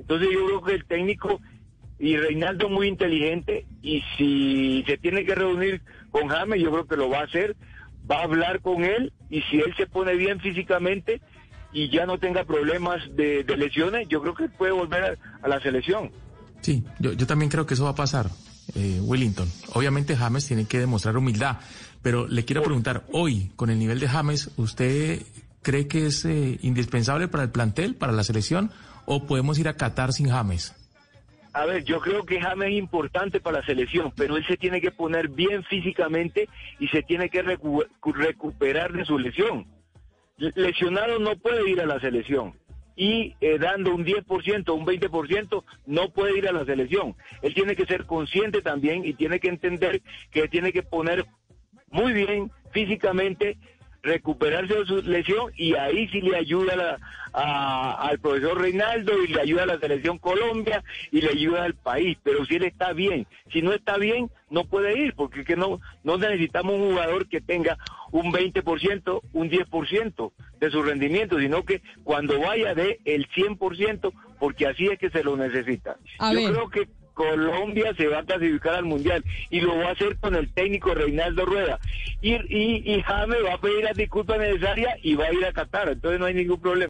Entonces yo creo que el técnico y Reinaldo muy inteligente y si se tiene que reunir con James, yo creo que lo va a hacer, va a hablar con él y si él se pone bien físicamente y ya no tenga problemas de, lesiones, yo creo que puede volver a, la selección. Sí, yo, yo también creo que eso va a pasar, eh, Wellington. Obviamente James tiene que demostrar humildad, pero le quiero preguntar, hoy, con el nivel de James, ¿usted cree que es eh, indispensable para el plantel, para la selección, o podemos ir a Qatar sin James? A ver, yo creo que James es importante para la selección, pero él se tiene que poner bien físicamente y se tiene que recuperar de su lesión. Lesionado no puede ir a la selección y eh, dando un 10%, un 20%, no puede ir a la selección. Él tiene que ser consciente también y tiene que entender que tiene que poner muy bien físicamente recuperarse de su lesión y ahí sí le ayuda al profesor Reinaldo y le ayuda a la selección Colombia y le ayuda al país, pero si él está bien, si no está bien no puede ir porque que no, no necesitamos un jugador que tenga un 20%, un 10% de su rendimiento, sino que cuando vaya de el 100%, porque así es que se lo necesita. Yo creo que Colombia se va a clasificar al Mundial y lo va a hacer con el técnico Reinaldo Rueda. Y, y, y va a pedir las disculpas necesarias y va a ir a Qatar, entonces no hay ningún problema.